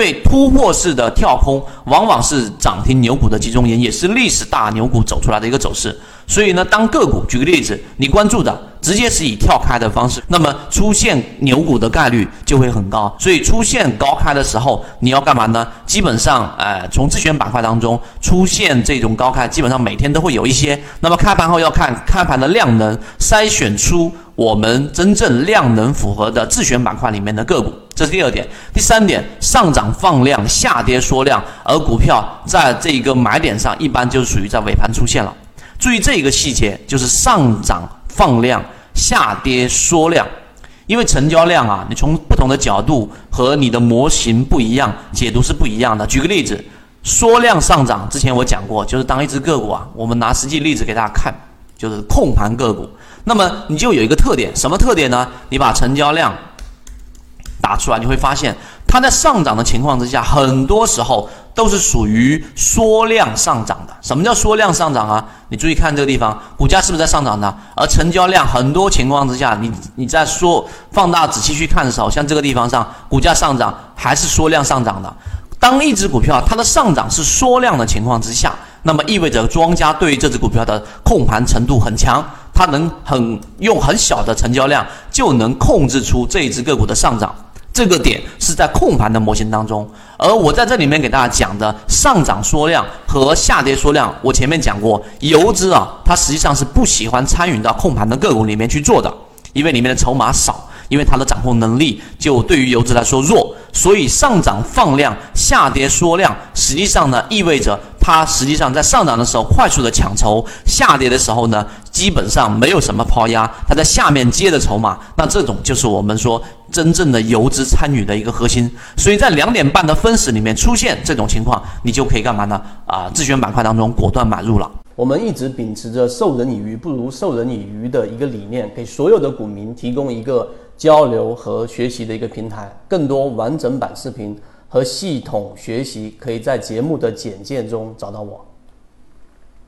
对突破式的跳空，往往是涨停牛股的集中营，也是历史大牛股走出来的一个走势。所以呢，当个股举个例子，你关注的直接是以跳开的方式，那么出现牛股的概率就会很高。所以出现高开的时候，你要干嘛呢？基本上，呃，从自选板块当中出现这种高开，基本上每天都会有一些。那么开盘后要看开盘的量能，筛选出我们真正量能符合的自选板块里面的个股。这是第二点，第三点，上涨放量，下跌缩量，而股票在这个买点上，一般就是属于在尾盘出现了。注意这一个细节，就是上涨放量，下跌缩量，因为成交量啊，你从不同的角度和你的模型不一样，解读是不一样的。举个例子，缩量上涨，之前我讲过，就是当一只个股啊，我们拿实际例子给大家看，就是控盘个股，那么你就有一个特点，什么特点呢？你把成交量。打出来你会发现，它在上涨的情况之下，很多时候都是属于缩量上涨的。什么叫缩量上涨啊？你注意看这个地方，股价是不是在上涨的？而成交量很多情况之下，你你在缩放大仔细去看的时候，像这个地方上，股价上涨还是缩量上涨的。当一只股票它的上涨是缩量的情况之下，那么意味着庄家对于这只股票的控盘程度很强，它能很用很小的成交量就能控制出这一只个股的上涨。这个点是在控盘的模型当中，而我在这里面给大家讲的上涨缩量和下跌缩量，我前面讲过，游资啊，它实际上是不喜欢参与到控盘的个股里面去做的，因为里面的筹码少，因为它的掌控能力就对于游资来说弱，所以上涨放量，下跌缩量，实际上呢意味着它实际上在上涨的时候快速的抢筹，下跌的时候呢基本上没有什么抛压，它在下面接的筹码，那这种就是我们说。真正的游资参与的一个核心，所以在两点半的分时里面出现这种情况，你就可以干嘛呢？啊，自选板块当中果断买入了。我们一直秉持着授人以鱼不如授人以渔的一个理念，给所有的股民提供一个交流和学习的一个平台。更多完整版视频和系统学习，可以在节目的简介中找到我。